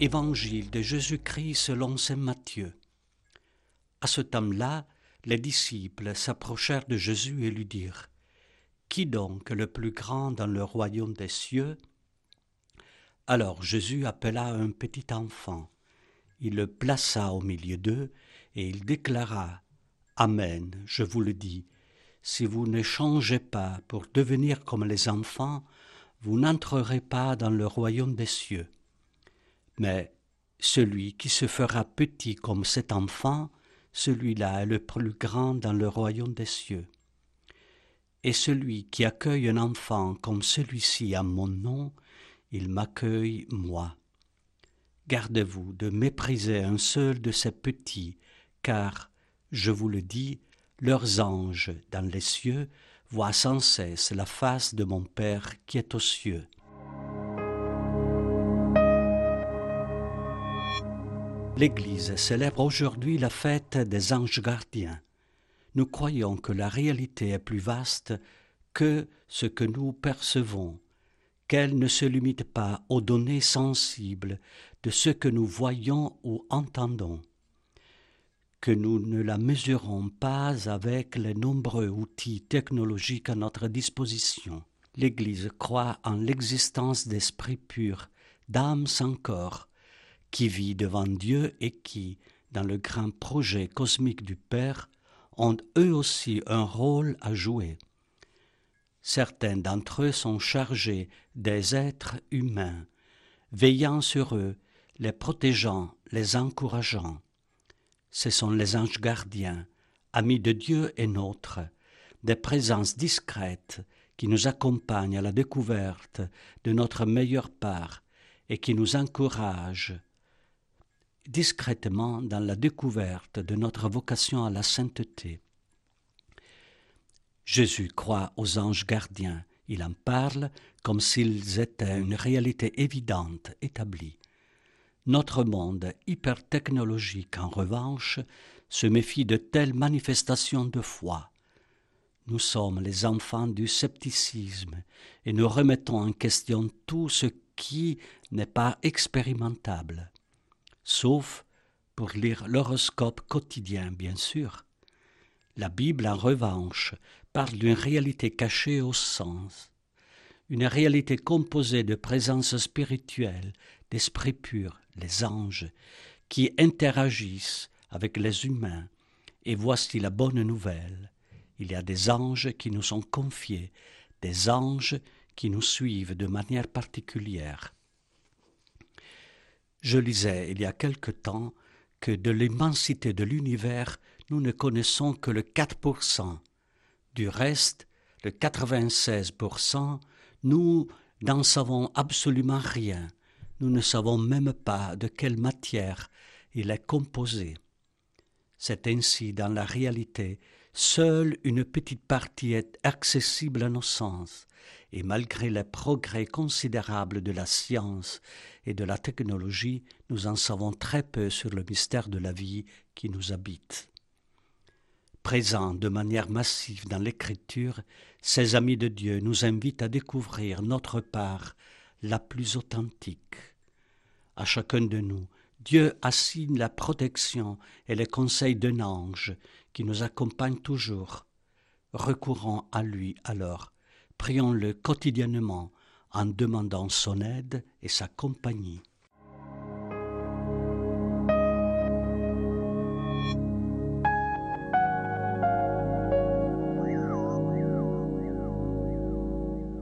Évangile de Jésus-Christ selon saint Matthieu. À ce temps-là, les disciples s'approchèrent de Jésus et lui dirent Qui donc est le plus grand dans le royaume des cieux? Alors Jésus appela un petit enfant. Il le plaça au milieu d'eux et il déclara Amen, je vous le dis, si vous ne changez pas pour devenir comme les enfants, vous n'entrerez pas dans le royaume des cieux. Mais celui qui se fera petit comme cet enfant, celui-là est le plus grand dans le royaume des cieux. Et celui qui accueille un enfant comme celui-ci à mon nom, il m'accueille moi. Gardez-vous de mépriser un seul de ces petits, car, je vous le dis, leurs anges dans les cieux voient sans cesse la face de mon Père qui est aux cieux. L'Église célèbre aujourd'hui la fête des anges gardiens. Nous croyons que la réalité est plus vaste que ce que nous percevons, qu'elle ne se limite pas aux données sensibles de ce que nous voyons ou entendons, que nous ne la mesurons pas avec les nombreux outils technologiques à notre disposition. L'Église croit en l'existence d'esprits purs, d'âmes sans corps, qui vit devant Dieu et qui, dans le grand projet cosmique du Père, ont eux aussi un rôle à jouer. Certains d'entre eux sont chargés des êtres humains, veillant sur eux, les protégeant, les encourageant. Ce sont les anges gardiens, amis de Dieu et nôtres, des présences discrètes qui nous accompagnent à la découverte de notre meilleure part et qui nous encouragent discrètement dans la découverte de notre vocation à la sainteté. Jésus croit aux anges gardiens, il en parle comme s'ils étaient une réalité évidente, établie. Notre monde hypertechnologique, en revanche, se méfie de telles manifestations de foi. Nous sommes les enfants du scepticisme et nous remettons en question tout ce qui n'est pas expérimentable sauf pour lire l'horoscope quotidien, bien sûr. La Bible, en revanche, parle d'une réalité cachée au sens, une réalité composée de présences spirituelles, d'esprits purs, les anges, qui interagissent avec les humains. Et voici la bonne nouvelle. Il y a des anges qui nous sont confiés, des anges qui nous suivent de manière particulière. Je lisais il y a quelque temps que de l'immensité de l'univers, nous ne connaissons que le 4%. Du reste, le 96%, nous n'en savons absolument rien. Nous ne savons même pas de quelle matière il est composé. C'est ainsi dans la réalité, seule une petite partie est accessible à nos sens, et malgré les progrès considérables de la science et de la technologie, nous en savons très peu sur le mystère de la vie qui nous habite. Présents de manière massive dans l'Écriture, ces amis de Dieu nous invitent à découvrir notre part la plus authentique. À chacun de nous, Dieu assigne la protection et les conseils d'un ange qui nous accompagne toujours. Recourons à lui alors prions-le quotidiennement en demandant son aide et sa compagnie.